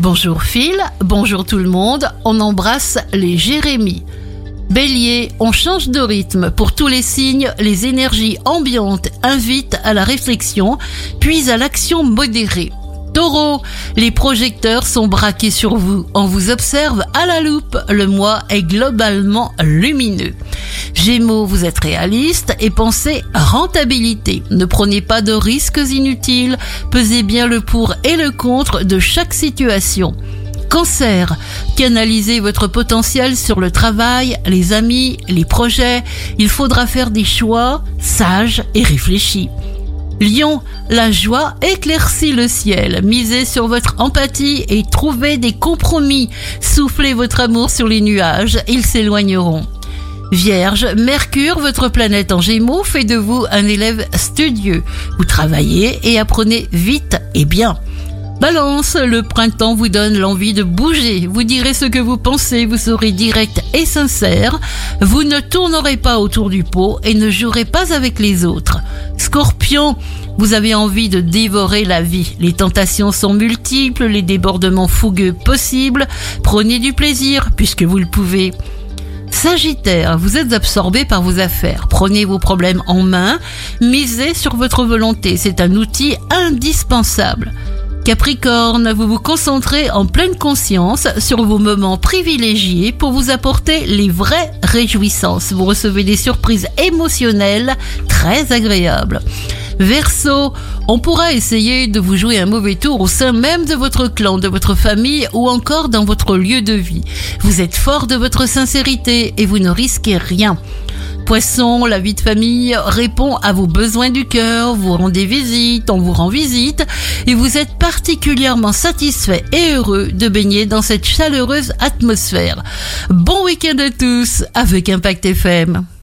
Bonjour Phil, bonjour tout le monde, on embrasse les Jérémies. Bélier, on change de rythme. Pour tous les signes, les énergies ambiantes invitent à la réflexion, puis à l'action modérée. Taureau, les projecteurs sont braqués sur vous. On vous observe à la loupe. Le mois est globalement lumineux. Gémeaux, vous êtes réaliste et pensez rentabilité. Ne prenez pas de risques inutiles. Pesez bien le pour et le contre de chaque situation. Cancer, canalisez votre potentiel sur le travail, les amis, les projets. Il faudra faire des choix sages et réfléchis. Lion, la joie éclaircit le ciel. Misez sur votre empathie et trouvez des compromis. Soufflez votre amour sur les nuages, ils s'éloigneront. Vierge, Mercure, votre planète en gémeaux, fait de vous un élève studieux. Vous travaillez et apprenez vite et bien. Balance, le printemps vous donne l'envie de bouger. Vous direz ce que vous pensez, vous serez direct et sincère. Vous ne tournerez pas autour du pot et ne jouerez pas avec les autres. Scorpion, vous avez envie de dévorer la vie. Les tentations sont multiples, les débordements fougueux possibles. Prenez du plaisir puisque vous le pouvez. Sagittaire, vous êtes absorbé par vos affaires. Prenez vos problèmes en main, misez sur votre volonté. C'est un outil indispensable. Capricorne, vous vous concentrez en pleine conscience sur vos moments privilégiés pour vous apporter les vraies réjouissances. Vous recevez des surprises émotionnelles très agréables. Verseau, on pourra essayer de vous jouer un mauvais tour au sein même de votre clan, de votre famille ou encore dans votre lieu de vie. Vous êtes fort de votre sincérité et vous ne risquez rien. Poisson, la vie de famille répond à vos besoins du cœur, vous rendez visite, on vous rend visite et vous êtes particulièrement satisfait et heureux de baigner dans cette chaleureuse atmosphère. Bon week-end à tous avec Impact FM.